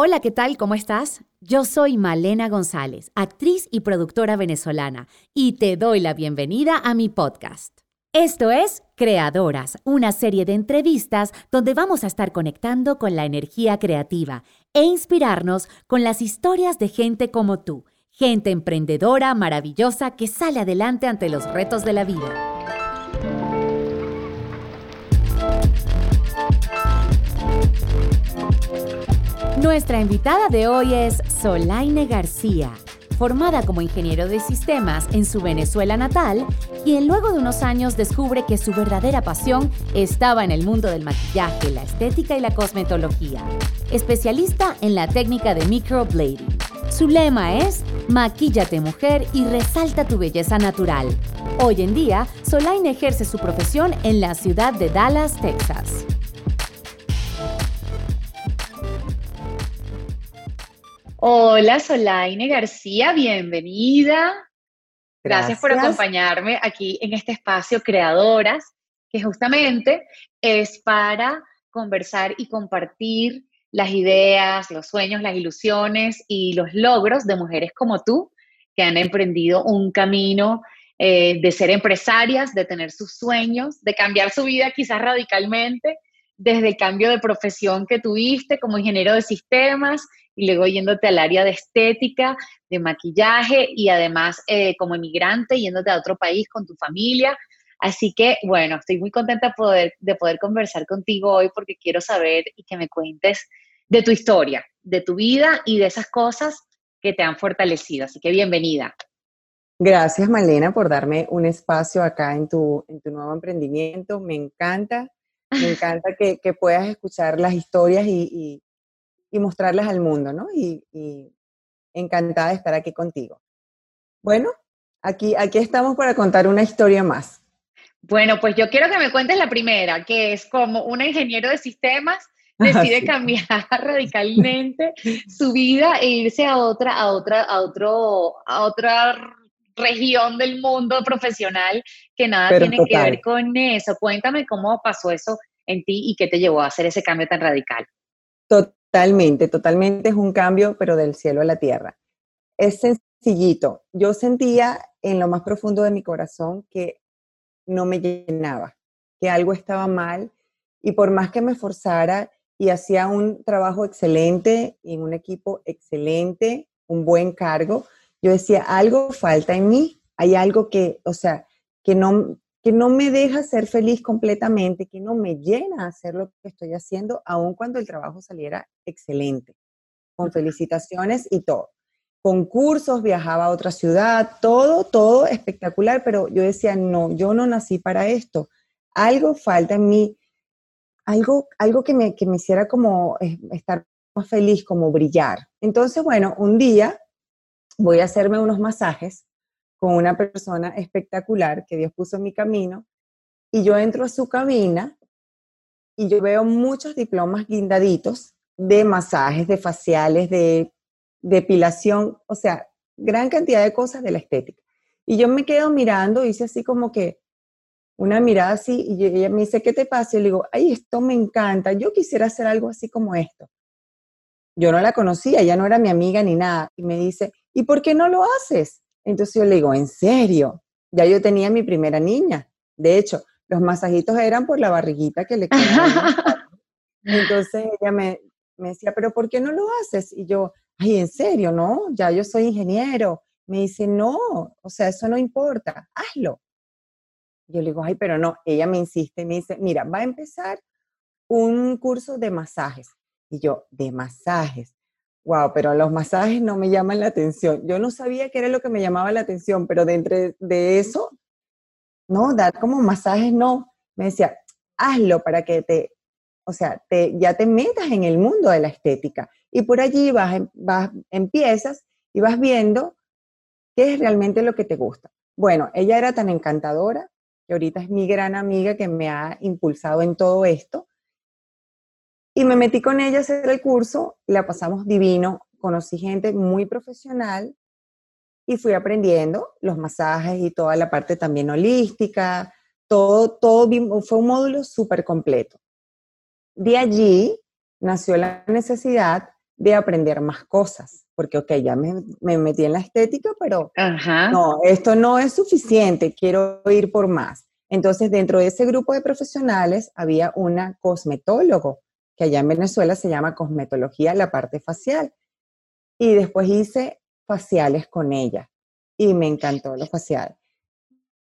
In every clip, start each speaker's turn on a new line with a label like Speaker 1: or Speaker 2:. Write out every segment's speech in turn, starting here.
Speaker 1: Hola, ¿qué tal? ¿Cómo estás? Yo soy Malena González, actriz y productora venezolana, y te doy la bienvenida a mi podcast. Esto es Creadoras, una serie de entrevistas donde vamos a estar conectando con la energía creativa e inspirarnos con las historias de gente como tú, gente emprendedora, maravillosa, que sale adelante ante los retos de la vida. Nuestra invitada de hoy es Solaine García, formada como ingeniero de sistemas en su Venezuela natal, quien luego de unos años descubre que su verdadera pasión estaba en el mundo del maquillaje, la estética y la cosmetología. Especialista en la técnica de microblading. Su lema es Maquíllate mujer y resalta tu belleza natural. Hoy en día, Solaine ejerce su profesión en la ciudad de Dallas, Texas. Hola, Solaine García, bienvenida. Gracias, por acompañarme aquí en este espacio Creadoras, que justamente es para conversar y compartir las ideas, los sueños, las ilusiones y los logros de mujeres como tú, que han emprendido un camino eh, de ser empresarias, de tener sus sueños, de cambiar su vida quizás radicalmente, desde el cambio de profesión que tuviste como ingeniero de sistemas y luego yéndote al área de estética, de maquillaje y además eh, como emigrante yéndote a otro país con tu familia. Así que, bueno, estoy muy contenta poder, de poder conversar contigo hoy porque quiero saber y que me cuentes de tu historia, de tu vida y de esas cosas que te han fortalecido. Así que bienvenida.
Speaker 2: Gracias, Malena, por darme un espacio acá en tu, en tu nuevo emprendimiento. Me encanta, me encanta que, que puedas escuchar las historias y, y mostrarlas al mundo, ¿no? Y, encantada de estar aquí contigo. Bueno, aquí, aquí estamos para contar una historia más.
Speaker 1: Bueno, pues yo quiero que me cuentes la primera, que es como un ingeniero de sistemas decide cambiar radicalmente su vida e irse a otra, a otra, a otro, a otra región del mundo profesional que nada tiene que ver con eso. Cuéntame cómo pasó eso en ti y qué te llevó a hacer ese cambio tan radical.
Speaker 2: Totalmente, totalmente es un cambio, pero del cielo a la tierra. Es sencillito. Yo sentía en lo más profundo de mi corazón que no me llenaba, que algo estaba mal y por más que me esforzara y hacía un trabajo excelente y un equipo excelente, un buen cargo, yo decía, algo falta en mí, hay algo que, o sea, que no, que no me deja ser feliz completamente, que no me llena hacer lo que estoy haciendo, aun cuando el trabajo saliera excelente, con felicitaciones y todo. Concursos, viajaba a otra ciudad, todo, todo espectacular, pero yo decía, no, yo no nací para esto. Algo falta en mí, algo, algo que, me, que me hiciera como eh, estar más feliz, como brillar. Entonces, bueno, un día voy a hacerme unos masajes con una persona espectacular que Dios puso en mi camino y yo entro a su cabina y yo veo muchos diplomas guindaditos de masajes, de faciales, de depilación, o sea, gran cantidad de cosas de la estética. Y yo me quedo mirando, hice así como que una mirada así, y ella me dice, ¿qué te pasa? Y le digo, ay, esto me encanta, yo quisiera hacer algo así como esto. Yo no la conocía, ella no era mi amiga ni nada. Y me dice, ¿y por qué no lo haces? Entonces yo le digo, ¿en serio? Ya yo tenía mi primera niña. De hecho, los masajitos eran por la barriguita que le quedaba. Entonces ella me, me decía, ¿pero por qué no lo haces? Y yo, ay, ¿en serio? No, ya yo soy ingeniero. Me dice, no, o sea, eso no importa, hazlo. Yo le digo, ay, pero no, ella me insiste, me dice, mira, va a empezar un curso de masajes. Y yo, de masajes. Wow, pero los masajes no me llaman la atención. Yo no sabía qué era lo que me llamaba la atención, pero de de eso, no, dar como masajes no. Me decía, hazlo para que te, o sea, te, ya te metas en el mundo de la estética. Y por allí vas, em, vas, empiezas y vas viendo qué es realmente lo que te gusta. Bueno, ella era tan encantadora que ahorita es mi gran amiga que me ha impulsado en todo esto. Y me metí con ella a hacer el curso, la pasamos divino, conocí gente muy profesional y fui aprendiendo los masajes y toda la parte también holística, todo, todo fue un módulo súper completo. De allí nació la necesidad de aprender más cosas, porque, ok, ya me, metí en la estética, pero no, esto no es suficiente, quiero ir por más. Entonces, dentro de ese grupo de profesionales había una cosmetólogo, que allá en Venezuela se llama cosmetología, la parte facial. Y después hice faciales con ella y me encantó lo facial.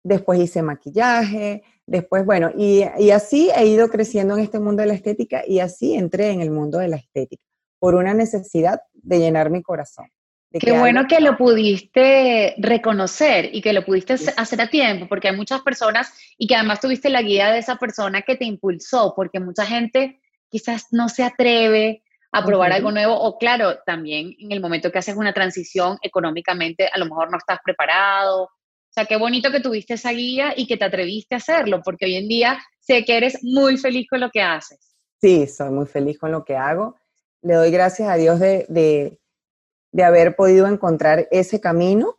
Speaker 2: Después hice maquillaje, después, bueno, y, y así he ido creciendo en este mundo de la estética y así entré en el mundo de la estética por una necesidad de llenar mi corazón.
Speaker 1: Qué bueno que lo pudiste reconocer y que lo pudiste hacer a tiempo, porque hay muchas personas y que además tuviste la guía de esa persona que te impulsó, porque mucha gente quizás no se atreve a probar algo nuevo o claro, también en el momento que haces una transición económicamente, a lo mejor no estás preparado. O sea, qué bonito que tuviste esa guía y que te atreviste a hacerlo, porque hoy en día sé que eres muy feliz con lo que haces.
Speaker 2: Sí, soy muy feliz con lo que hago. Le doy gracias a Dios de de haber podido encontrar ese camino.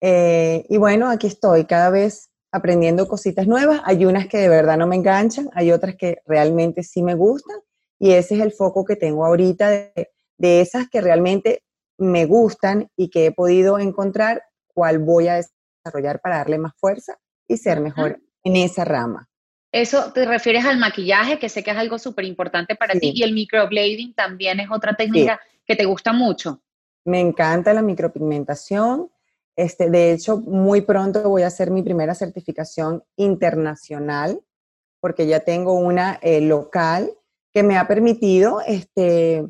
Speaker 2: Eh, y bueno, aquí estoy cada vez aprendiendo cositas nuevas. Hay unas que de verdad no me enganchan, hay otras que realmente sí me gustan. Y ese es el foco que tengo ahorita de, esas que realmente me gustan y que he podido encontrar cuál voy a desarrollar para darle más fuerza y ser mejor en esa rama.
Speaker 1: Eso te refieres al maquillaje, que sé que es algo súper importante para ti, y el microblading también es otra técnica que te gusta mucho.
Speaker 2: Me encanta la micropigmentación. Este, de hecho, muy pronto voy a hacer mi primera certificación internacional, porque ya tengo una eh, local que me ha permitido este,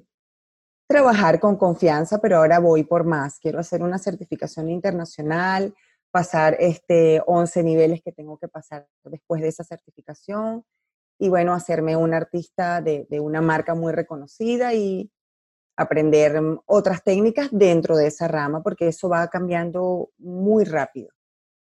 Speaker 2: trabajar con confianza, pero ahora voy por más. Quiero hacer una certificación internacional, pasar este 11 niveles que tengo que pasar después de esa certificación y bueno, hacerme un artista de, de una marca muy reconocida y, aprender mm, otras técnicas dentro de esa rama, porque eso va cambiando muy rápido.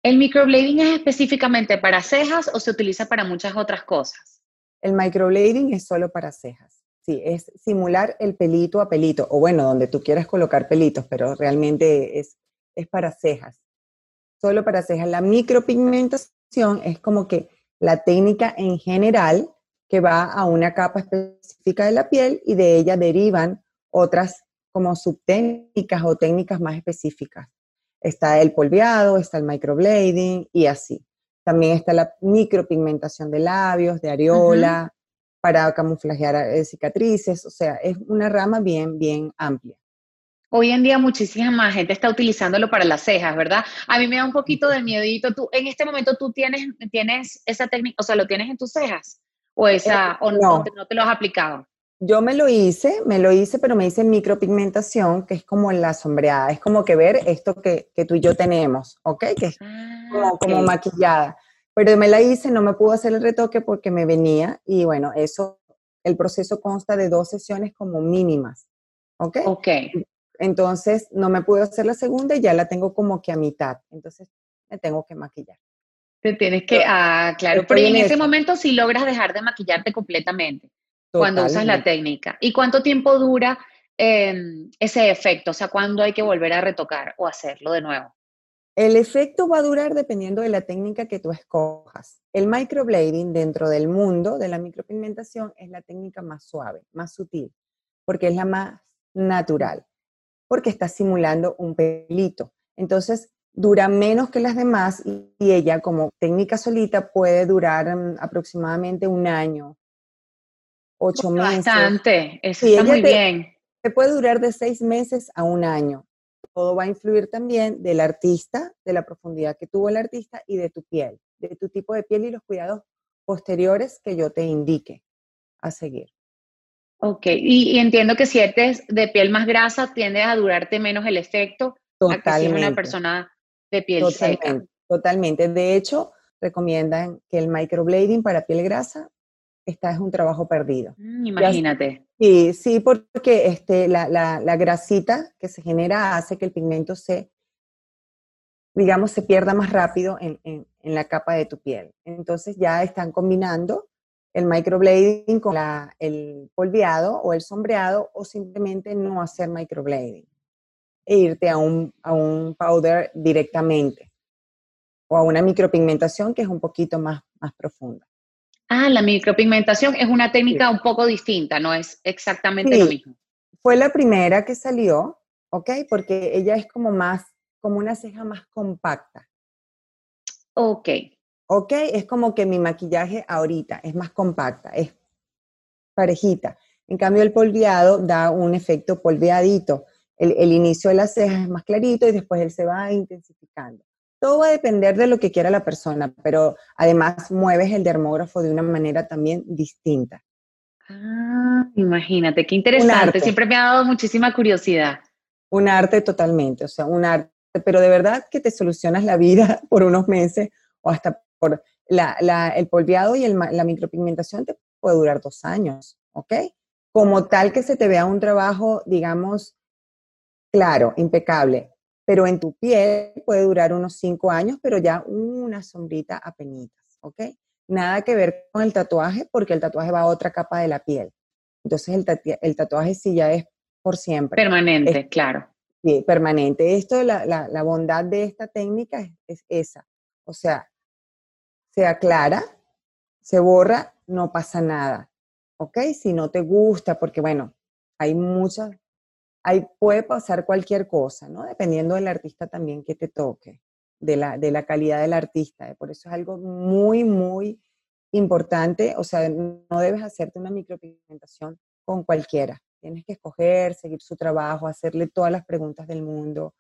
Speaker 1: ¿El microblading es específicamente para cejas o se utiliza para muchas otras cosas?
Speaker 2: El microblading es solo para cejas. Sí, es simular el pelito a pelito, o bueno, donde tú quieras colocar pelitos, pero realmente es, es para cejas. Solo para cejas. La micropigmentación es como que la técnica en general que va a una capa específica de la piel y de ella derivan otras como subtécnicas o técnicas más específicas. Está el polveado, está el microblading y así. También está la micropigmentación de labios, de areola, para camuflajear eh, cicatrices. O sea, es una rama bien, bien amplia.
Speaker 1: Hoy en día muchísima más gente está utilizándolo para las cejas, ¿verdad? A mí me da un poquito de miedito. Tú, en este momento tú tienes, tienes esa técnica, o sea, ¿lo tienes en tus cejas? ¿O, esa, eh, o no, no te lo has aplicado?
Speaker 2: Yo me lo hice, me lo hice, pero me hice micropigmentación, que es como la sombreada, es como que ver esto que, tú y yo tenemos, ¿ok? Que es ah, como, maquillada. Pero me la hice, no me pudo hacer el retoque porque me venía y bueno, eso, el proceso consta de dos sesiones como mínimas, ¿ok?
Speaker 1: Ok.
Speaker 2: Entonces, no me pude hacer la segunda y ya la tengo como que a mitad, entonces me tengo que maquillar.
Speaker 1: Te tienes que, ah, claro, pero en ese momento sí logras dejar de maquillarte completamente cuando usas la técnica. ¿Y cuánto tiempo dura em, ese efecto? O sea, ¿cuándo hay que volver a retocar o hacerlo de nuevo?
Speaker 2: El efecto va a durar dependiendo de la técnica que tú escojas. El microblading dentro del mundo de la micropigmentación es la técnica más suave, más sutil, porque es la más natural, porque está simulando un pelito. Entonces, dura menos que las demás y, ella como técnica solita puede durar mm, aproximadamente un año, ocho meses.
Speaker 1: Bastante, eso está muy bien.
Speaker 2: Te puede durar de seis meses a un año. Todo va a influir también del artista, de la profundidad que tuvo el artista y de tu piel, de tu tipo de piel y los cuidados posteriores que yo te indique a seguir.
Speaker 1: Ok, y, entiendo que si eres de piel más grasa, tiende a durarte menos el efecto Totalmente. a que si una persona de piel
Speaker 2: totalmente,
Speaker 1: seca.
Speaker 2: Totalmente. De hecho, recomiendan que el microblading para piel grasa esta es un trabajo perdido.
Speaker 1: Mm, imagínate.
Speaker 2: Sí, sí, porque este, la, la, grasita que se genera hace que el pigmento se, digamos, se pierda más rápido en, en, la capa de tu piel. Entonces ya están combinando el microblading con la, el polveado o el sombreado o simplemente no hacer microblading e irte a un, a un powder directamente o a una micropigmentación que es un poquito más, más profunda.
Speaker 1: Ah, la micropigmentación es una técnica un poco distinta, no es exactamente lo mismo.
Speaker 2: Fue la primera que salió, ¿ok? Porque ella es como más, como una ceja más compacta.
Speaker 1: Ok.
Speaker 2: Ok, es como que mi maquillaje ahorita es más compacta, es parejita. En cambio, el polveado da un efecto polveadito. El, el inicio de las cejas es más clarito y después él se va intensificando. Todo va a depender de lo que quiera la persona, pero además mueves el dermógrafo de una manera también distinta.
Speaker 1: Ah, imagínate, qué interesante. Siempre me ha dado muchísima curiosidad.
Speaker 2: Un arte totalmente, o sea, un arte, pero de verdad que te solucionas la vida por unos meses o hasta por el polveado y la micropigmentación te puede durar dos años, ¿ok? Como tal que se te vea un trabajo, digamos, claro, impecable, pero en tu piel puede durar unos cinco años, pero ya una sombrita a penitas, ¿ok? Nada que ver con el tatuaje, porque el tatuaje va a otra capa de la piel. Entonces el, tatuaje sí ya es por siempre.
Speaker 1: Permanente, claro.
Speaker 2: Sí, permanente. Esto, la, la, bondad de esta técnica es, es esa. O sea, se aclara, se borra, no pasa nada. ¿Ok? Si no te gusta, porque bueno, hay muchas ahí puede pasar cualquier cosa, ¿no? Dependiendo del artista también que te toque, de la, de la calidad del artista. ¿eh? Por eso es algo muy, muy importante. O sea, no debes hacerte una micropigmentación con cualquiera. Tienes que escoger, seguir su trabajo, hacerle todas las preguntas del mundo,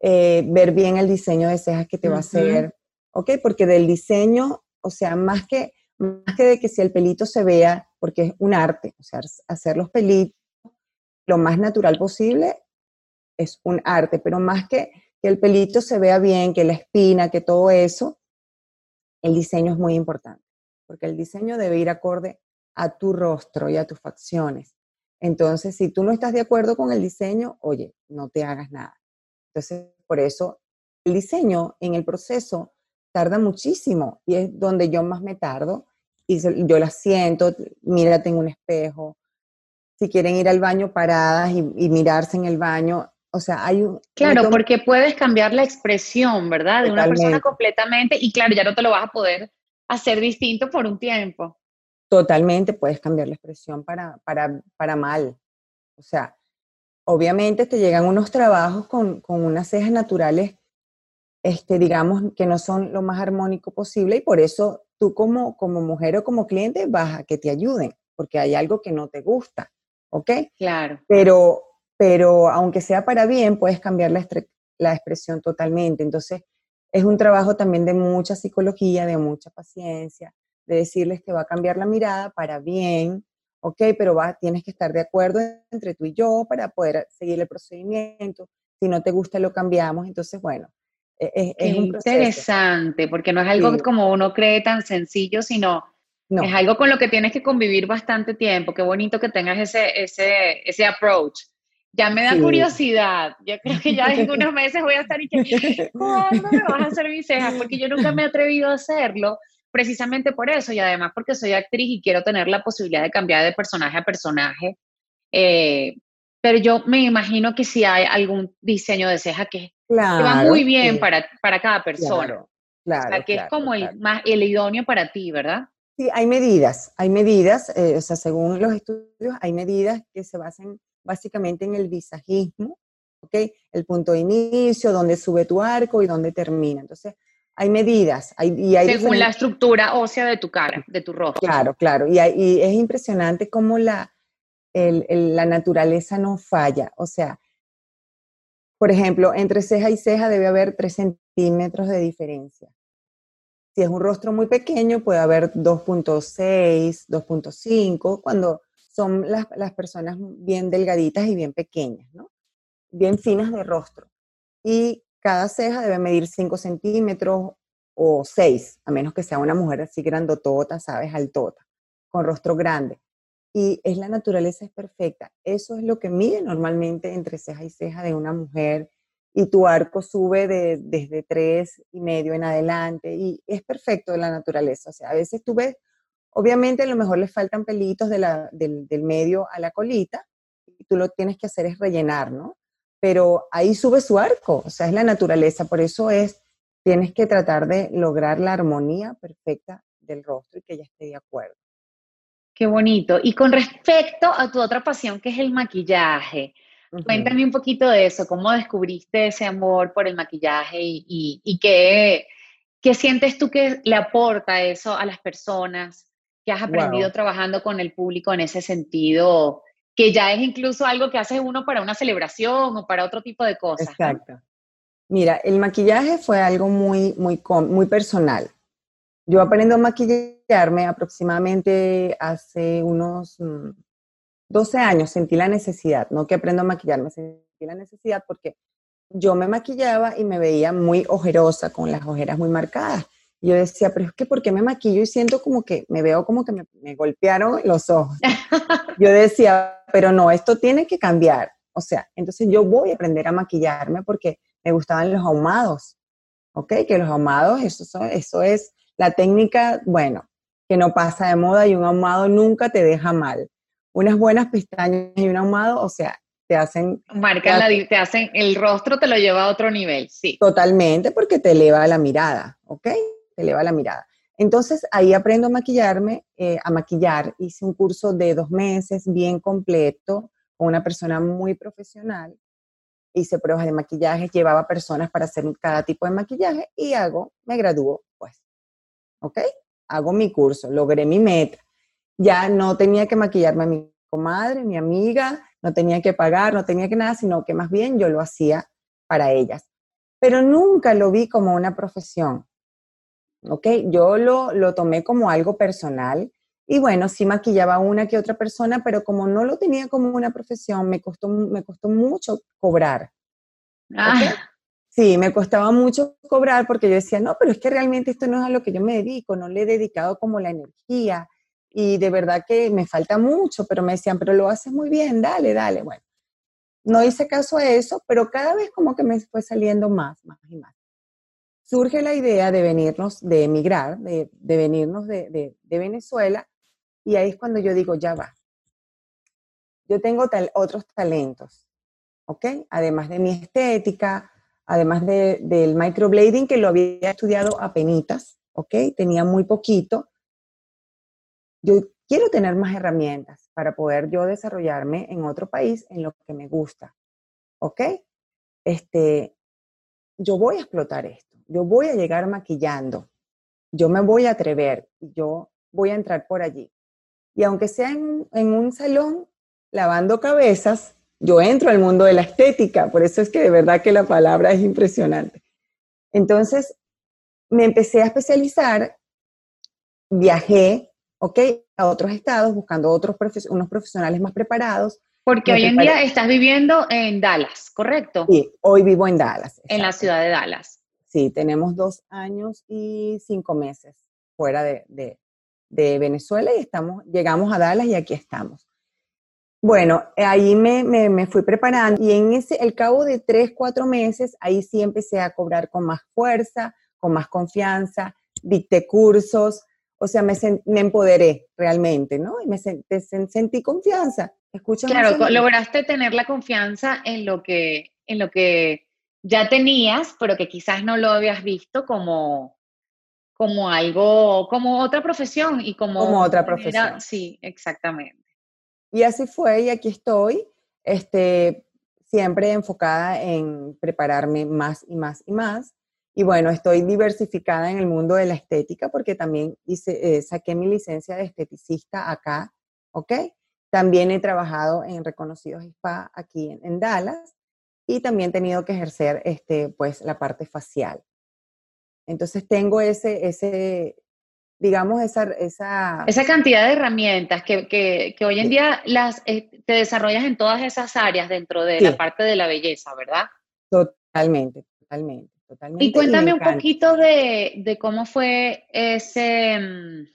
Speaker 2: eh, ver bien el diseño de cejas que te va a hacer, ¿ok? Porque del diseño, o sea, más que, más que de que si el pelito se vea, porque es un arte, o sea, hacer los pelitos lo más natural posible es un arte, pero más que que el pelito se vea bien, que la espina, que todo eso, el diseño es muy importante, porque el diseño debe ir acorde a tu rostro y a tus facciones. Entonces, si tú no estás de acuerdo con el diseño, oye, no te hagas nada. Entonces, por eso el diseño en el proceso tarda muchísimo y es donde yo más me tardo y yo la siento, mira, tengo un espejo, si quieren ir al baño paradas y, mirarse en el baño. O sea, hay un...
Speaker 1: Claro, porque puedes cambiar la expresión, ¿verdad? De una persona completamente y claro, ya no te lo vas a poder hacer distinto por un tiempo.
Speaker 2: Totalmente, puedes cambiar la expresión para, para, para mal. O sea, obviamente te llegan unos trabajos con, con unas cejas naturales, este, digamos, que no son lo más armónico posible y por eso tú como, como mujer o como cliente vas a que te ayuden, porque hay algo que no te gusta. ¿Ok?
Speaker 1: Claro.
Speaker 2: Pero, pero aunque sea para bien, puedes cambiar la, la expresión totalmente. Entonces, es un trabajo también de mucha psicología, de mucha paciencia, de decirles que va a cambiar la mirada para bien, ¿ok? Pero va, tienes que estar de acuerdo entre tú y yo para poder seguir el procedimiento. Si no te gusta, lo cambiamos. Entonces, bueno,
Speaker 1: e, e, es, interesante, porque no es algo como uno cree tan sencillo, sino es algo con lo que tienes que convivir bastante tiempo. Qué bonito que tengas ese, ese, ese approach. Ya me da curiosidad. Yo creo que ya en unos meses voy a estar y que, ¿cuándo me vas a hacer mis cejas? Porque yo nunca me he atrevido a hacerlo, precisamente por eso, y además porque soy actriz y quiero tener la posibilidad de cambiar de personaje a personaje. Eh, pero yo me imagino que si hay algún diseño de ceja que, va muy bien para, para cada persona. Claro, o sea, que es como el, más, el idóneo para ti, ¿verdad?
Speaker 2: Sí, hay medidas, hay medidas, eh, o sea, según los estudios, hay medidas que se basan básicamente en el visajismo, ¿ok? El punto de inicio, dónde sube tu arco y dónde termina. Entonces, hay medidas. Hay, y hay
Speaker 1: según la estructura ósea de tu cara, de tu rostro.
Speaker 2: Claro, claro. Y, y es impresionante cómo la, el, la naturaleza no falla. O sea, por ejemplo, entre ceja y ceja debe haber 3 centímetros de diferencia. Si es un rostro muy pequeño, puede haber 2.6, 2.5, cuando son las, las, personas bien delgaditas y bien pequeñas, ¿no? Bien finas de rostro. Y cada ceja debe medir 5 centímetros o 6, a menos que sea una mujer así grandotota, ¿sabes? Altota, con rostro grande. Y es la naturaleza es perfecta. Eso es lo que mide normalmente entre ceja y ceja de una mujer y tu arco sube de, desde tres y medio en adelante y es perfecto de la naturaleza. O sea, a veces tú ves, obviamente a lo mejor le faltan pelitos de la, del, del, medio a la colita y tú lo tienes que hacer es rellenar, ¿no? Pero ahí sube su arco, o sea, es la naturaleza, por eso es, tienes que tratar de lograr la armonía perfecta del rostro y que ella esté de acuerdo.
Speaker 1: Qué bonito. Y con respecto a tu otra pasión, que es el maquillaje, cuéntame un poquito de eso, cómo descubriste ese amor por el maquillaje y, qué, qué, sientes tú que le aporta eso a las personas, que has aprendido trabajando con el público en ese sentido, que ya es incluso algo que hace uno para una celebración o para otro tipo de cosas.
Speaker 2: Exacto. Mira, el maquillaje fue algo muy, muy, muy personal. Yo aprendo a maquillarme aproximadamente hace unos 12 mm, años, sentí la necesidad, no que aprendo a maquillarme, sentí la necesidad porque yo me maquillaba y me veía muy ojerosa, con las ojeras muy marcadas. yo decía, pero es que ¿por qué me maquillo y siento como que me veo como que me, me golpearon los ojos? yo decía, pero no, esto tiene que cambiar. O sea, entonces yo voy a aprender a maquillarme porque me gustaban los ahumados, ¿ok? Que los ahumados, eso, eso es la técnica, bueno, que no pasa de moda y un ahumado nunca te deja mal. Unas buenas pestañas y un ahumado, o sea, te hacen...
Speaker 1: Marcan la, te hacen, el rostro te lo lleva a otro nivel, sí.
Speaker 2: Totalmente, porque te eleva la mirada, ¿ok? Te eleva la mirada. Entonces ahí aprendo a maquillarme, eh, a maquillar. Hice un curso de dos meses bien completo con una persona muy profesional hice pruebas de maquillaje, llevaba personas para hacer cada tipo de maquillaje y hago, me gradúo, pues. ¿Ok? Hago mi curso, logré mi meta. Ya no tenía que maquillarme a mi comadre, mi amiga, no tenía que pagar, no tenía que nada, sino que más bien yo lo hacía para ellas. Pero nunca lo vi como una profesión. ¿Ok? Yo lo, lo tomé como algo personal y bueno, sí maquillaba una que otra persona, pero como no lo tenía como una profesión, me costó, me costó mucho cobrar. Ah. Sí, me costaba mucho cobrar porque yo decía, no, pero es que realmente esto no es a lo que yo me dedico, no le he dedicado como la energía y de verdad que me falta mucho, pero me decían, pero lo haces muy bien, dale, dale. Bueno, no hice caso a eso, pero cada vez como que me fue saliendo más, más y más. Surge la idea de venirnos, de emigrar, de, de venirnos de, de, de Venezuela y ahí es cuando yo digo, ya va. Yo tengo otros talentos, ¿ok? Además de mi estética, además del microblading, que lo había estudiado a penitas, ¿ok? Tenía muy poquito. Yo quiero tener más herramientas para poder yo desarrollarme en otro país en lo que me gusta, ¿ok? Este, yo voy a explotar esto, yo voy a llegar maquillando, yo me voy a atrever, yo voy a entrar por allí. Y aunque sea en, un salón lavando cabezas, yo entro al mundo de la estética, por eso es que de verdad que la palabra es impresionante. Entonces, me empecé a especializar, viajé, ¿ok? A otros estados buscando otros unos profesionales más preparados.
Speaker 1: Porque hoy en día estás viviendo en Dallas, ¿correcto?
Speaker 2: Sí, hoy vivo en Dallas.
Speaker 1: En la ciudad de Dallas.
Speaker 2: Sí, tenemos dos años y cinco meses fuera de, de Venezuela y estamos, llegamos a Dallas y aquí estamos. Bueno, ahí me, me, fui preparando y en ese, el cabo de tres, cuatro meses, ahí sí empecé a cobrar con más fuerza, con más confianza, dicté cursos, o sea, me, me empoderé realmente, ¿no? Y me sentí confianza.
Speaker 1: Escucha claro, lograste tener la confianza en lo que, en lo que ya tenías, pero que quizás no lo habías visto como, como algo, como otra profesión y como...
Speaker 2: Como otra profesión.
Speaker 1: sí, exactamente.
Speaker 2: Y así fue y aquí estoy, este, siempre enfocada en prepararme más y más y más. Y bueno, estoy diversificada en el mundo de la estética porque también hice, eh, saqué mi licencia de esteticista acá, ¿ok? También he trabajado en reconocidos spa aquí en, en Dallas y también he tenido que ejercer este, pues, la parte facial. Entonces tengo ese, ese digamos, esa... Esa,
Speaker 1: esa cantidad de herramientas que, que, que hoy en día las, eh, te desarrollas en todas esas áreas dentro de la parte de la belleza, ¿verdad?
Speaker 2: Totalmente, totalmente, totalmente.
Speaker 1: Y cuéntame un poquito de, de, cómo fue ese, mm,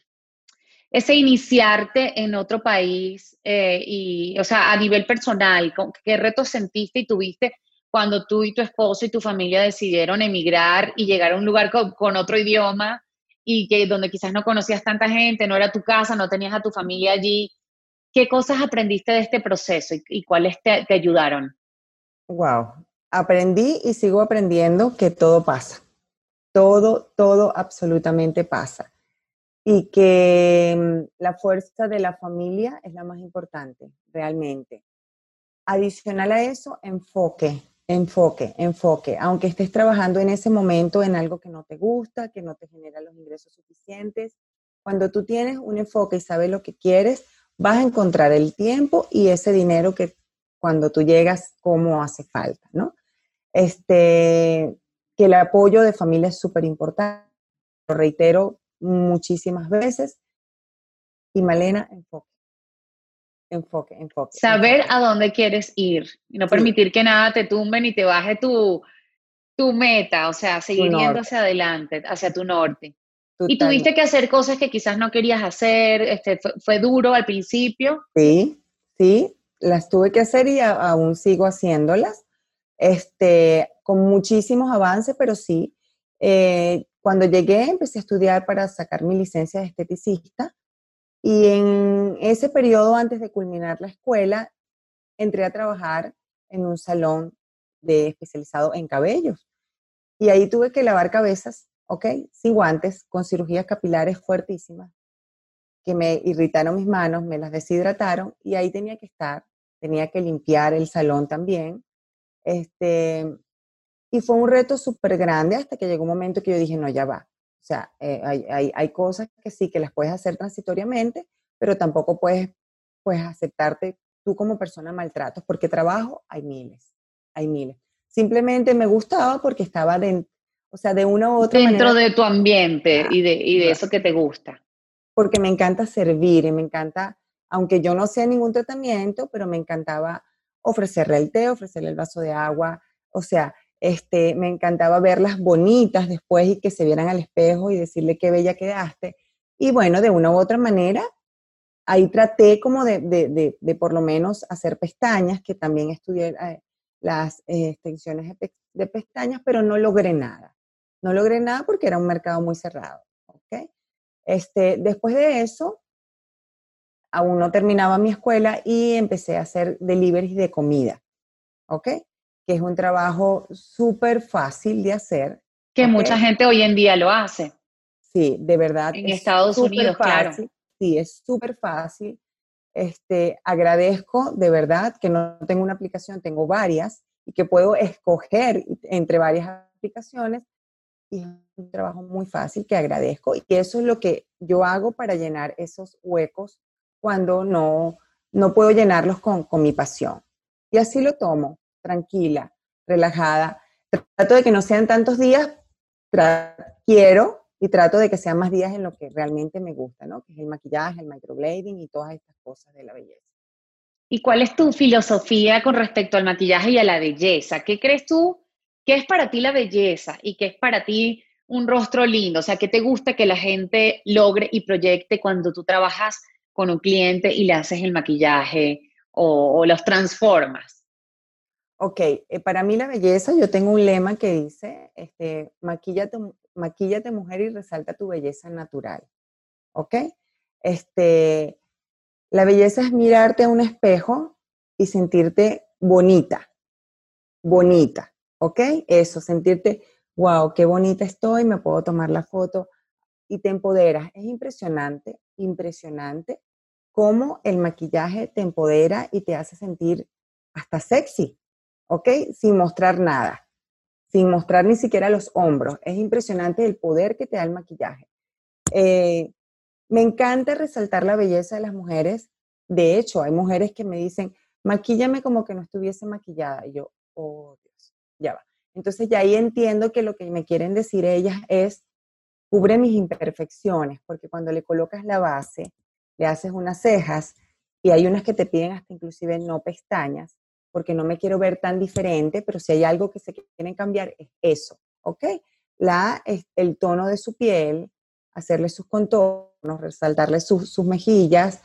Speaker 1: ese iniciarte en otro país eh, y, o sea, a nivel personal, ¿qué retos sentiste y tuviste cuando tú y tu esposo y tu familia decidieron emigrar y llegar a un lugar con, otro idioma y que donde quizás no conocías tanta gente, no era tu casa, no tenías a tu familia allí. ¿Qué cosas aprendiste de este proceso y, cuáles te, te, ayudaron?
Speaker 2: Wow, aprendí y sigo aprendiendo que todo pasa. Todo, todo absolutamente pasa. y que mm, la fuerza de la familia es la más importante, realmente. Adicional a eso, enfoque, enfoque, enfoque. Aunque estés trabajando en ese momento en algo que no te gusta, que no te genera los ingresos suficientes, cuando tú tienes un enfoque y sabes lo que quieres, vas a encontrar el tiempo y ese dinero que cuando tú llegas, cómo hace falta, ¿no? Este, que el apoyo de familia es súper importante, lo reitero muchísimas veces. Y Malena, enfoque. Enfoque, enfoque.
Speaker 1: Saber a dónde quieres ir y no permitir que nada te tumbe ni te baje tu, tu meta, o sea, seguir yendo hacia adelante, hacia tu norte. Y tuviste que hacer cosas que quizás no querías hacer, este, fue, duro al principio.
Speaker 2: Sí, sí, las tuve que hacer y aún sigo haciéndolas, este, con muchísimos avances, pero sí. Eh, cuando llegué empecé a estudiar para sacar mi licencia de esteticista y en ese periodo antes de culminar la escuela entré a trabajar en un salón de especializado en cabellos y ahí tuve que lavar cabezas ¿ok? Sin guantes, con cirugías capilares fuertísimas, que me irritaron mis manos, me las deshidrataron y ahí tenía que estar, tenía que limpiar el salón también. Este, y fue un reto súper grande hasta que llegó un momento que yo dije, no, ya va. O sea, eh, hay, hay, hay, cosas que sí, que las puedes hacer transitoriamente, pero tampoco puedes, puedes aceptarte tú como persona maltratos, porque trabajo hay miles, hay miles. Simplemente me gustaba porque estaba dentro, o sea, de una u otra
Speaker 1: Dentro de tu ambiente y, de, y de eso que te gusta.
Speaker 2: Porque me encanta servir y me encanta, aunque yo no sea ningún tratamiento, pero me encantaba ofrecerle el té, ofrecerle el vaso de agua, o sea, este, me encantaba verlas bonitas después y que se vieran al espejo y decirle qué bella quedaste. Y bueno, de una u otra manera, ahí traté como de, de, de, por lo menos hacer pestañas, que también estudié eh, las eh, extensiones de, pestañas, pero no logré nada. No logré nada porque era un mercado muy cerrado. ¿okay? Este, después de eso, aún no terminaba mi escuela y empecé a hacer deliveries de comida. ¿Ok? Que es un trabajo súper fácil de hacer.
Speaker 1: Que mucha gente hoy en día lo hace.
Speaker 2: Sí, de verdad.
Speaker 1: En Estados Unidos, claro.
Speaker 2: Sí, es súper fácil. Este, agradezco de verdad que no tengo una aplicación, tengo varias y que puedo escoger entre varias aplicaciones y es un trabajo muy fácil que agradezco y eso es lo que yo hago para llenar esos huecos cuando no, no puedo llenarlos con, con mi pasión. Y así lo tomo, tranquila, relajada. Trato de que no sean tantos días, quiero y trato de que sean más días en lo que realmente me gusta, ¿no? Que es el maquillaje, el microblading y todas estas cosas de la belleza.
Speaker 1: ¿Y cuál es tu filosofía con respecto al maquillaje y a la belleza? ¿Qué crees tú ¿Qué es para ti la belleza y qué es para ti un rostro lindo? O sea, ¿qué te gusta que la gente logre y proyecte cuando tú trabajas con un cliente y le haces el maquillaje o, los transformas?
Speaker 2: Ok, eh, para mí la belleza, yo tengo un lema que dice, este, maquíllate, maquíllate mujer y resalta tu belleza natural. ¿Ok? Este, la belleza es mirarte a un espejo y sentirte bonita, bonita. ¿Ok? Eso, sentirte, wow, qué bonita estoy, me puedo tomar la foto y te empoderas. Es impresionante, impresionante cómo el maquillaje te empodera y te hace sentir hasta sexy, ¿ok? Sin mostrar nada, sin mostrar ni siquiera los hombros. Es impresionante el poder que te da el maquillaje. Eh, me encanta resaltar la belleza de las mujeres. De hecho, hay mujeres que me dicen, maquíllame como que no estuviese maquillada. Y yo, oh, ya va. Entonces ya ahí entiendo que lo que me quieren decir ellas es, cubre mis imperfecciones, porque cuando le colocas la base, le haces unas cejas y hay unas que te piden hasta inclusive no pestañas, porque no me quiero ver tan diferente, pero si hay algo que se quieren cambiar es eso, ¿ok? La, el tono de su piel, hacerle sus contornos, resaltarle sus mejillas,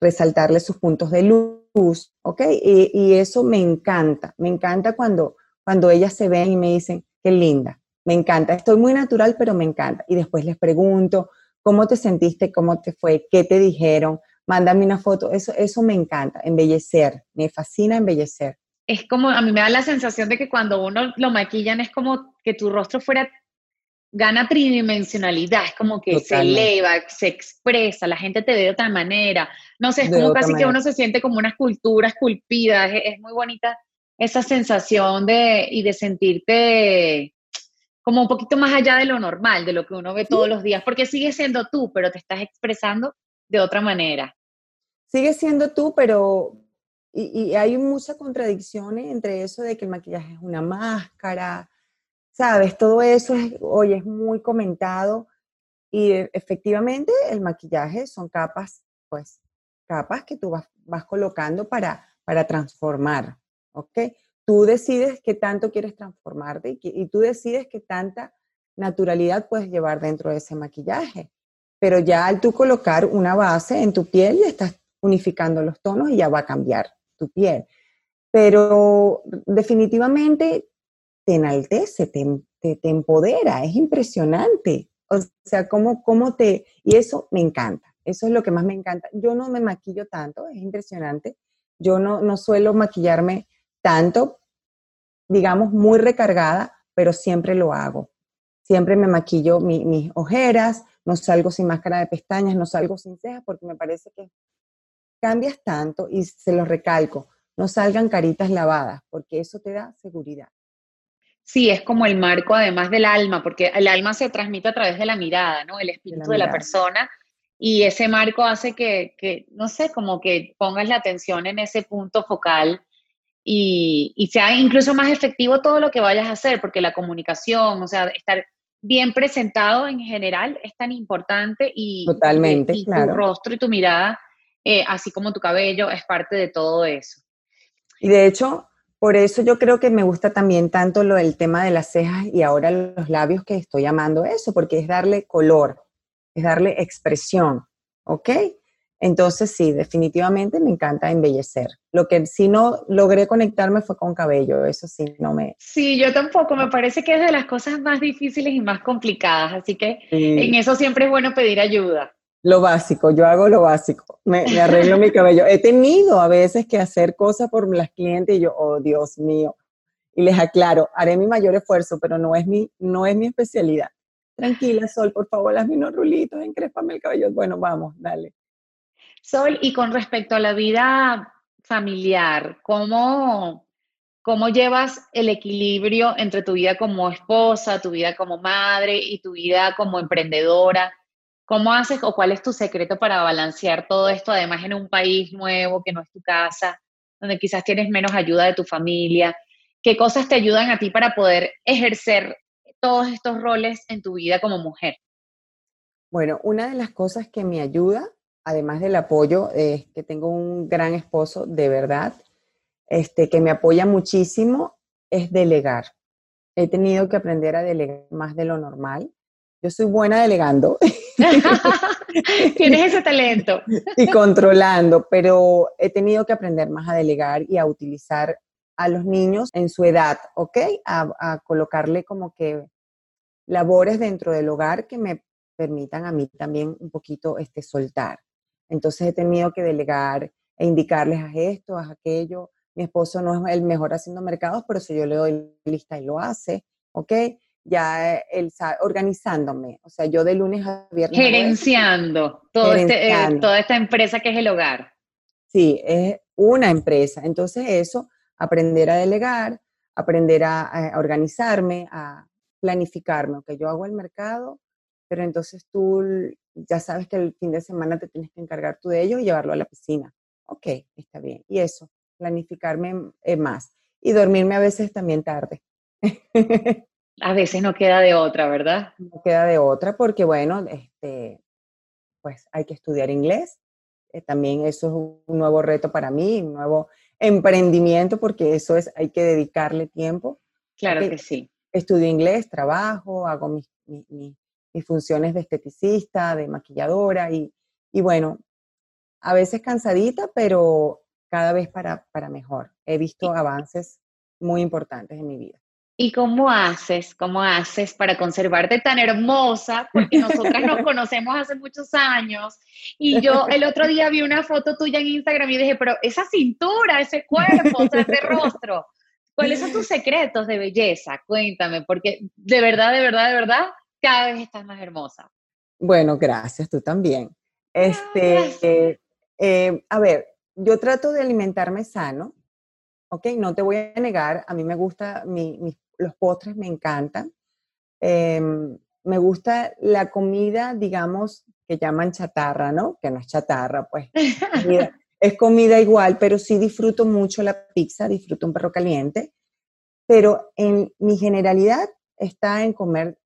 Speaker 2: resaltarle sus puntos de luz, ¿ok? Y, y, eso me encanta, me encanta cuando cuando ellas se ven y me dicen, qué linda, me encanta, estoy muy natural, pero me encanta. Y después les pregunto, ¿cómo te sentiste? ¿Cómo te fue? ¿Qué te dijeron? Mándame una foto. Eso, eso me encanta, embellecer, me fascina embellecer.
Speaker 1: Es como, a mí me da la sensación de que cuando uno lo maquillan es como que tu rostro fuera gana tridimensionalidad, es como que se eleva, se expresa, la gente te ve de otra manera. No sé, es como casi que uno se siente como una escultura esculpida, es, muy bonita esa sensación de, y de sentirte como un poquito más allá de lo normal, de lo que uno ve todos los días, porque sigue siendo tú, pero te estás expresando de otra manera.
Speaker 2: Sigue siendo tú, pero y, hay muchas contradicciones entre eso de que el maquillaje es una máscara, ¿sabes? Todo eso es, hoy es muy comentado y efectivamente el maquillaje son capas, pues, capas que tú vas, vas colocando para, para transformar, ¿ok? Tú decides qué tanto quieres transformarte y, tú decides qué tanta naturalidad puedes llevar dentro de ese maquillaje. Pero ya al tú colocar una base en tu piel, ya estás unificando los tonos y ya va a cambiar tu piel. Pero definitivamente te enaltece, te, te, empodera, es impresionante. O sea, cómo, cómo te... Y eso me encanta, eso es lo que más me encanta. Yo no me maquillo tanto, es impresionante. Yo no, no suelo maquillarme tanto, digamos, muy recargada, pero siempre lo hago. Siempre me maquillo mis ojeras, no salgo sin máscara de pestañas, no salgo sin cejas, porque me parece que cambias tanto y se lo recalco, no salgan caritas lavadas, porque eso te da seguridad.
Speaker 1: Sí, es como el marco además del alma, porque el alma se transmite a través de la mirada, ¿no? El espíritu de la, persona y ese marco hace que, que, no sé, como que pongas la atención en ese punto focal y, y, sea incluso más efectivo todo lo que vayas a hacer, porque la comunicación, o sea, estar bien presentado en general es tan importante y,
Speaker 2: Totalmente,
Speaker 1: y, tu rostro y tu mirada eh, así como tu cabello, es parte de todo eso.
Speaker 2: Y de hecho, por eso yo creo que me gusta también tanto lo del tema de las cejas y ahora los labios que estoy llamando eso, porque es darle color, es darle expresión, ¿ok? Entonces sí, definitivamente me encanta embellecer. Lo que sí no logré conectarme fue con cabello, eso sí, no me...
Speaker 1: Sí, yo tampoco, me parece que es de las cosas más difíciles y más complicadas, así que en eso siempre es bueno pedir ayuda.
Speaker 2: Lo básico, yo hago lo básico, me, arreglo mi cabello. He tenido a veces que hacer cosas por las clientes y yo, oh Dios mío, y les aclaro, haré mi mayor esfuerzo, pero no es mi, no es mi especialidad. Tranquila, Sol, por favor, hazme unos rulitos, encrespame el cabello. Bueno, vamos, dale.
Speaker 1: Sol, y con respecto a la vida familiar, ¿cómo, ¿cómo llevas el equilibrio entre tu vida como esposa, tu vida como madre y tu vida como emprendedora? ¿Cómo haces o cuál es tu secreto para balancear todo esto, además en un país nuevo que no es tu casa, donde quizás tienes menos ayuda de tu familia? ¿Qué cosas te ayudan a ti para poder ejercer todos estos roles en tu vida como mujer?
Speaker 2: Bueno, una de las cosas que me ayuda, además del apoyo, es que tengo un gran esposo, de verdad, este, que me apoya muchísimo, es delegar. He tenido que aprender a delegar más de lo normal. Yo soy buena delegando.
Speaker 1: Tienes ese talento.
Speaker 2: y controlando, pero he tenido que aprender más a delegar y a utilizar a los niños en su edad, ¿ok? A, colocarle como que labores dentro del hogar que me permitan a mí también un poquito este, soltar. Entonces he tenido que delegar e indicarles a esto, a aquello. Mi esposo no es el mejor haciendo mercados, pero si yo le doy lista y lo hace, ¿ok? ya él organizándome, o sea, yo de lunes a viernes.
Speaker 1: Gerenciando, todo este, eh, toda esta empresa que es el hogar.
Speaker 2: Sí, es una empresa. Entonces eso, aprender a delegar, aprender a, organizarme, a planificarme, que yo hago el mercado, pero entonces tú ya sabes que el fin de semana te tienes que encargar tú de ello y llevarlo a la piscina. Ok, está bien. Y eso, planificarme eh, más. Y dormirme a veces también tarde.
Speaker 1: A veces no queda de otra, ¿verdad?
Speaker 2: No queda de otra porque, bueno, este, pues hay que estudiar inglés. Eh, también eso es un nuevo reto para mí, un nuevo emprendimiento porque eso es, hay que dedicarle tiempo.
Speaker 1: Claro que, sí.
Speaker 2: Estudio inglés, trabajo, hago mis, mis, funciones de esteticista, de maquilladora y, y, bueno, a veces cansadita, pero cada vez para, para mejor. He visto avances muy importantes en mi vida.
Speaker 1: ¿Y cómo haces, cómo haces para conservarte tan hermosa? Porque nosotras nos conocemos hace muchos años y yo el otro día vi una foto tuya en Instagram y dije, pero esa cintura, ese cuerpo, ese rostro, ¿cuáles son tus secretos de belleza? Cuéntame, porque de verdad, de verdad, de verdad, cada vez estás más hermosa.
Speaker 2: Bueno, gracias, tú también. Este, eh, a ver, yo trato de alimentarme sano, ¿ok? No te voy a negar, a mí me gusta, los postres me encantan. Em, me gusta la comida, digamos, que llaman chatarra, ¿no? Que no es chatarra, pues. es comida igual, pero sí disfruto mucho la pizza, disfruto un perro caliente, pero en mi generalidad está en comer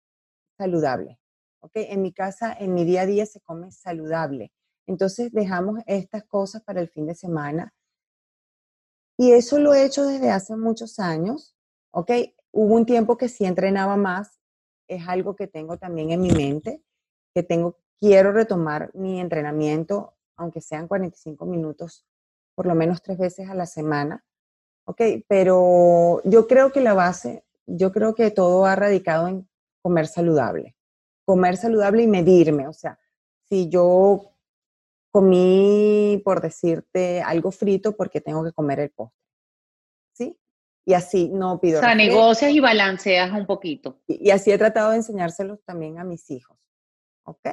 Speaker 2: saludable. ¿ok? En mi casa, en mi día a día se come saludable. Entonces dejamos estas cosas para el fin de semana. Y eso lo he hecho desde hace muchos años. ¿ok? Hubo un tiempo que sí entrenaba más. Es algo que tengo también en mi mente, que tengo, quiero retomar mi entrenamiento aunque sean 45 minutos, por lo menos tres veces a la semana. ¿Ok? Pero yo creo que la base, yo creo que todo ha radicado en comer saludable. Comer saludable y medirme. O sea, si yo comí, por decirte, algo frito, porque tengo que comer el postre. ¿Sí? Y así no pido.
Speaker 1: O sea, negocias y balanceas un poquito.
Speaker 2: Y, y así he tratado de enseñárselos también a mis hijos. ¿Ok?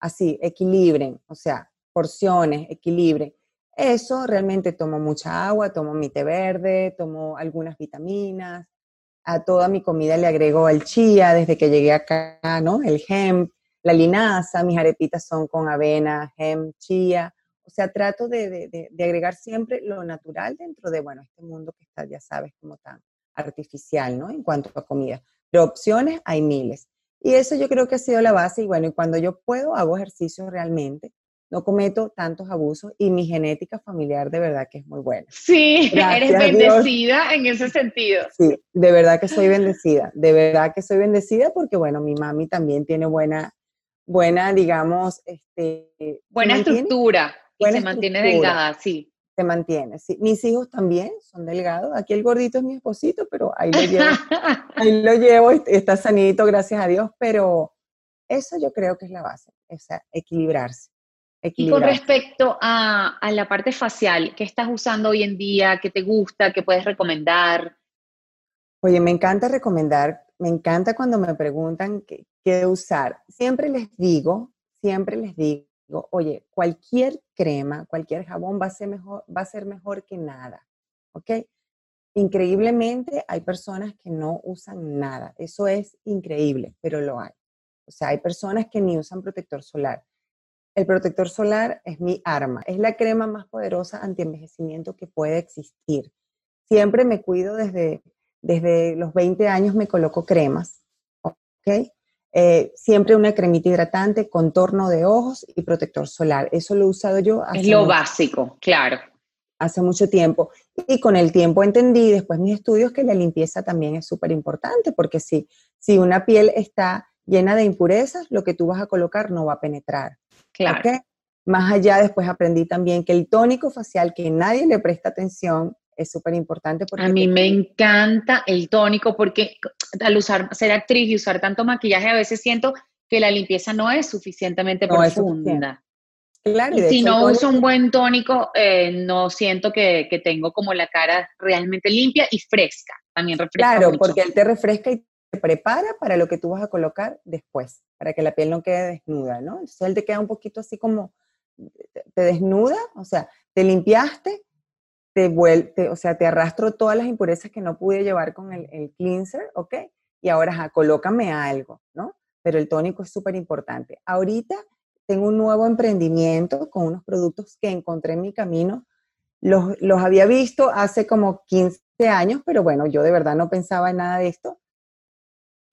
Speaker 2: Así, equilibren. O sea, porciones, equilibrio. Eso realmente tomo mucha agua, tomo mi té verde, tomo algunas vitaminas. A toda mi comida le agrego el chía desde que llegué acá, ¿no? El hemp, la linaza, mis arepitas son con avena, hemp, chía. O sea, trato de, de, agregar siempre lo natural dentro de, bueno, este mundo que está, ya sabes, como tan artificial, ¿no? En cuanto a comida. Pero opciones hay miles. Y eso yo creo que ha sido la base. Y bueno, y cuando yo puedo, hago ejercicio realmente no cometo tantos abusos y mi genética familiar de verdad que es muy buena.
Speaker 1: Sí, eres bendecida en ese sentido.
Speaker 2: Sí, de verdad que soy bendecida, de verdad que soy bendecida porque bueno, mi mami también tiene buena, buena, digamos, este...
Speaker 1: Buena estructura y se mantiene delgada, sí.
Speaker 2: Se mantiene, sí. Mis hijos también son delgados. Aquí el gordito es mi esposito, pero ahí lo llevo, ahí lo llevo, está sanito, gracias a Dios, pero eso yo creo que es la base, o sea, equilibrarse.
Speaker 1: Y con respecto a, la parte facial, ¿qué estás usando hoy en día? ¿Qué te gusta? ¿Qué puedes recomendar?
Speaker 2: Oye, me encanta recomendar, me encanta cuando me preguntan qué, usar. Siempre les digo, siempre les digo, oye, cualquier crema, cualquier jabón va a ser mejor, va a ser mejor que nada, ¿ok? Increíblemente hay personas que no usan nada. Eso es increíble, pero lo hay. O sea, hay personas que ni usan protector solar. El protector solar es mi arma, es la crema más poderosa anti-envejecimiento que puede existir. Siempre me cuido desde, desde los 20 años, me coloco cremas, ¿ok? Eh, siempre una cremita hidratante, contorno de ojos y protector solar. Eso lo he usado yo.
Speaker 1: Hace es lo básico, claro.
Speaker 2: Hace mucho tiempo. Y con el tiempo entendí, después mis estudios, que la limpieza también es súper importante, porque si, si una piel está llena de impurezas, lo que tú vas a colocar no va a penetrar. Claro. Más allá, después aprendí también que el tónico facial, que nadie le presta atención, es súper importante.
Speaker 1: A mí me encanta el tónico porque al usar, ser actriz y usar tanto maquillaje, a veces siento que la limpieza no es suficientemente profunda. claro, y si no uso un buen tónico, eh, no siento que, que, tengo como la cara realmente limpia y fresca. También refresca.
Speaker 2: Claro, porque él te refresca y prepara para lo que tú vas a colocar después para que la piel no quede desnuda, ¿no? Entonces él te queda un poquito así como, te desnuda, o sea, te limpiaste, te vuelve, o sea, te arrastro todas las impurezas que no pude llevar con el, cleanser, ¿ok? Y ahora, colócame algo, ¿no? Pero el tónico es súper importante. Ahorita tengo un nuevo emprendimiento con unos productos que encontré en mi camino. Los, los había visto hace como 15 años, pero bueno, yo de verdad no pensaba en nada de esto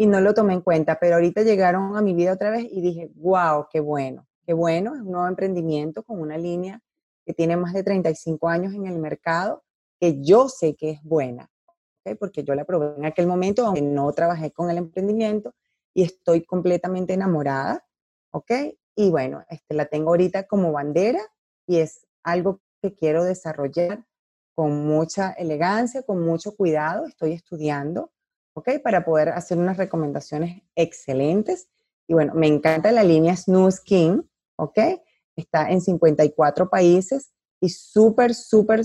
Speaker 2: y no lo tomé en cuenta, pero ahorita llegaron a mi vida otra vez y dije, wow, qué bueno, qué bueno, es un nuevo emprendimiento con una línea que tiene más de 35 años en el mercado, que yo sé que es buena, porque yo la probé en aquel momento, aunque no trabajé con el emprendimiento, y estoy completamente enamorada, ¿ok? Y bueno, este, la tengo ahorita como bandera y es algo que quiero desarrollar con mucha elegancia, con mucho cuidado, estoy estudiando ¿ok? Para poder hacer unas recomendaciones excelentes. Y bueno, me encanta la línea Snoo Skin, ¿ok? Está en 54 países y súper, súper,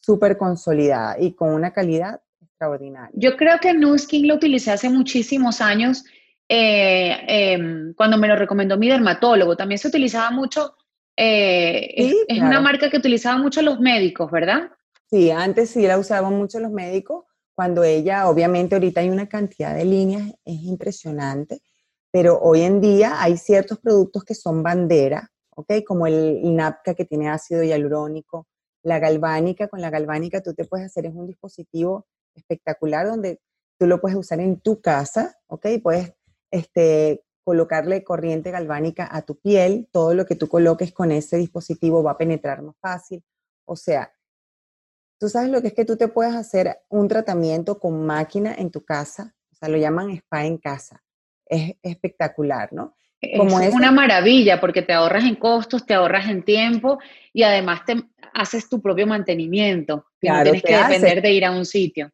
Speaker 2: súper consolidada y con una calidad extraordinaria.
Speaker 1: Yo creo que Snoo Skin lo utilicé hace muchísimos años eh, em, cuando me lo recomendó mi dermatólogo. También se utilizaba mucho, eh, es, una marca que utilizaban mucho los médicos, ¿verdad?
Speaker 2: Sí, antes sí la usaban mucho los médicos, cuando ella, obviamente ahorita hay una cantidad de líneas, es impresionante, pero hoy en día hay ciertos productos que son bandera, ¿ok? Como el NAPCA que tiene ácido hialurónico, la galvánica, con la galvánica tú te puedes hacer, es un dispositivo espectacular donde tú lo puedes usar en tu casa, ¿ok? Puedes este, colocarle corriente galvánica a tu piel, todo lo que tú coloques con ese dispositivo va a penetrar más fácil. O sea, tú sabes lo que es que tú te puedes hacer un tratamiento con máquina en tu casa, o sea, lo llaman spa en casa. Es espectacular, ¿no?
Speaker 1: Como es una maravilla porque te ahorras en costos, te ahorras en tiempo y además te haces tu propio mantenimiento. no tienes que depender de ir a un sitio.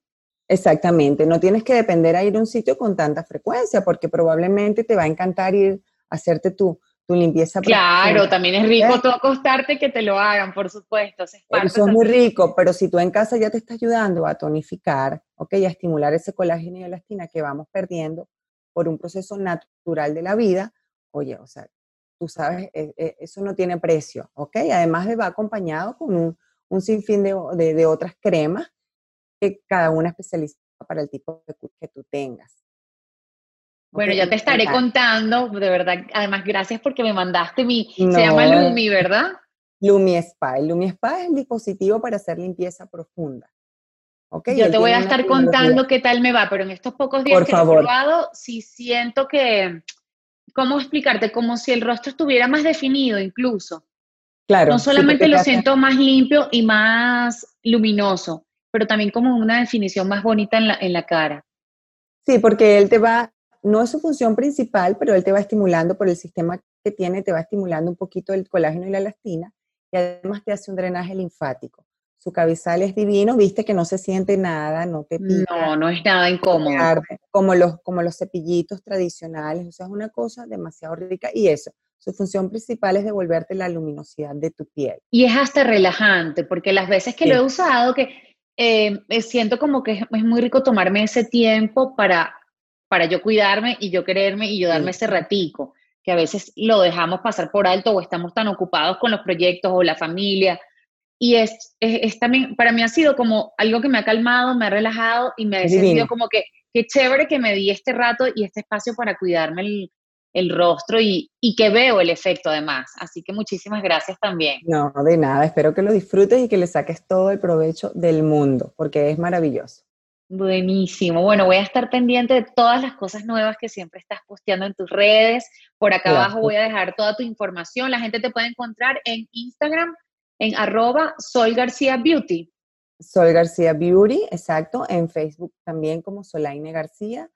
Speaker 2: Exactamente, no tienes que depender a ir a un sitio con tanta frecuencia, porque probablemente te va a encantar ir a hacerte tu, tu limpieza.
Speaker 1: Claro, también es rico todo acostarte que te lo hagan, por supuesto.
Speaker 2: Eso es muy rico, pero si tú en casa ya te está ayudando a tonificar, ok, a estimular ese colágeno y elastina que vamos perdiendo por un proceso natural de la vida, oye, o sea, tú sabes, e, e, eso no tiene precio, ok. Además va acompañado con un, un sinfín de, de, de otras cremas que cada una especializada para el tipo de que tú tengas.
Speaker 1: Bueno, ya te estaré contando, de verdad, además gracias porque me mandaste mi, se llama Lumi, ¿verdad?
Speaker 2: Lumi Spa. El Lumi Spa es el dispositivo para hacer limpieza profunda.
Speaker 1: Okay, Yo te voy a estar contando qué tal me va, pero en estos pocos días que he probado, sí siento que, ¿cómo explicarte? Como si el rostro estuviera más definido incluso. Claro. No solamente lo siento más limpio y más luminoso, pero también como una definición más bonita en la, en la cara.
Speaker 2: Sí, porque él te va, no es su función principal, pero él te va estimulando por el sistema que tiene, te va estimulando un poquito el colágeno y la elastina y además te hace un drenaje linfático. Su cabezal es divino, viste que no se siente nada, no te
Speaker 1: pica. No, no es nada incómodo.
Speaker 2: como los, como los cepillitos tradicionales, o sea, es una cosa demasiado rica y eso, su función principal es devolverte la luminosidad de tu piel.
Speaker 1: Y es hasta relajante, porque las veces que lo he usado, que eh, siento como que es, muy rico tomarme ese tiempo para, para yo cuidarme y yo quererme y yo darme ese ratico, que a veces lo dejamos pasar por alto o estamos tan ocupados con los proyectos o la familia. Y es, es, también, para mí ha sido como algo que me ha calmado, me ha relajado y me ha sentido como que qué chévere que me di este rato y este espacio para cuidarme el, el rostro y, y, que veo el efecto además. Así que muchísimas gracias también.
Speaker 2: No, de nada, espero que lo disfrutes y que le saques todo el provecho del mundo, porque es maravilloso.
Speaker 1: Buenísimo. Bueno, voy a estar pendiente de todas las cosas nuevas que siempre estás posteando en tus redes. Por acá abajo voy a dejar toda tu información. La gente te puede encontrar en Instagram, en arroba Sol García Beauty.
Speaker 2: Sol García Beauty, exacto. En Facebook también como Solaine García.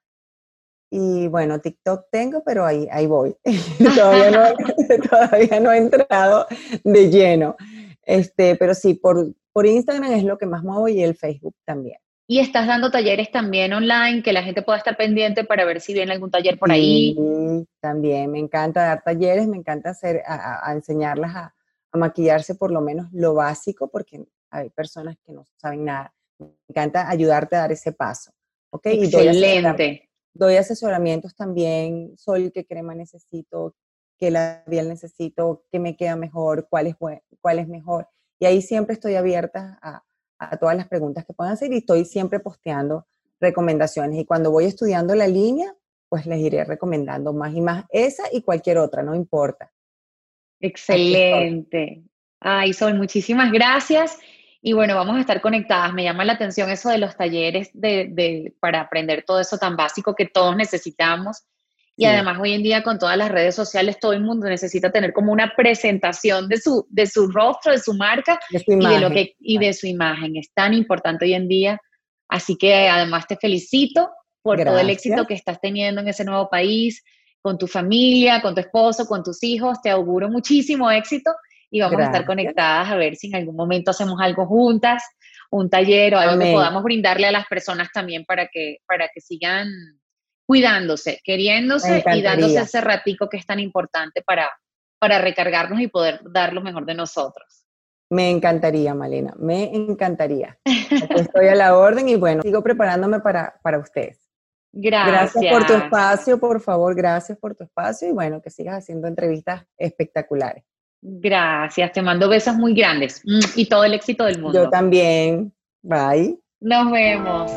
Speaker 2: Y bueno, TikTok tengo, pero ahí, ahí voy. todavía, no, todavía no he entrado de lleno. Este, pero sí, por, por Instagram es lo que más muevo y el Facebook también.
Speaker 1: Y estás dando talleres también online, que la gente pueda estar pendiente para ver si viene algún taller por ahí.
Speaker 2: Sí, también me encanta dar talleres, me encanta hacer, a, a enseñarlas a, a, maquillarse por lo menos lo básico, porque hay personas que no saben nada. Me encanta ayudarte a dar ese paso.
Speaker 1: ¿okay? Excelente
Speaker 2: doy asesoramientos también, Sol, qué crema necesito, qué labial necesito, qué me queda mejor, cuál es, cuál es mejor. Y ahí siempre estoy abierta a, a todas las preguntas que puedan hacer y estoy siempre posteando recomendaciones. Y cuando voy estudiando la línea, pues les iré recomendando más y más esa y cualquier otra, no importa.
Speaker 1: Excelente. Ay, Sol, muchísimas gracias. Y bueno, vamos a estar conectadas. Me llama la atención eso de los talleres de, para aprender todo eso tan básico que todos necesitamos. Y además hoy en día con todas las redes sociales todo el mundo necesita tener como una presentación de su, de su rostro, de su marca y, de lo que, y de su imagen. Es tan importante hoy en día. Así que además te felicito por todo el éxito que estás teniendo en ese nuevo país, con tu familia, con tu esposo, con tus hijos. Te auguro muchísimo éxito y vamos a estar conectadas a ver si en algún momento hacemos algo juntas, un taller o algo que podamos brindarle a las personas también para que, para que sigan cuidándose, queriéndose y dándose ese ratico que es tan importante para, para recargarnos y poder dar lo mejor de nosotros.
Speaker 2: Me encantaría, Malena, me encantaría. estoy a la orden y bueno, sigo preparándome para, para ustedes.
Speaker 1: Gracias.
Speaker 2: Gracias por tu espacio, por favor, gracias por tu espacio y bueno, que sigas haciendo entrevistas espectaculares.
Speaker 1: Gracias, te mando besos muy grandes mm, y todo el éxito del mundo.
Speaker 2: Yo también. Bye.
Speaker 1: Nos vemos.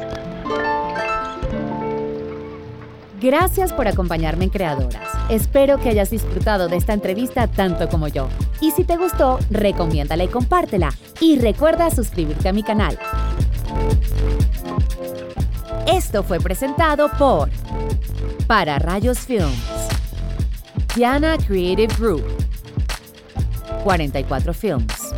Speaker 3: Gracias por acompañarme en Creadoras. Espero que hayas disfrutado de esta entrevista tanto como yo. Y si te gustó, recomiéndala y compártela. Y recuerda suscribirte a mi canal. Esto fue presentado por Para Rayos Films, Diana Creative Group, 44 Films.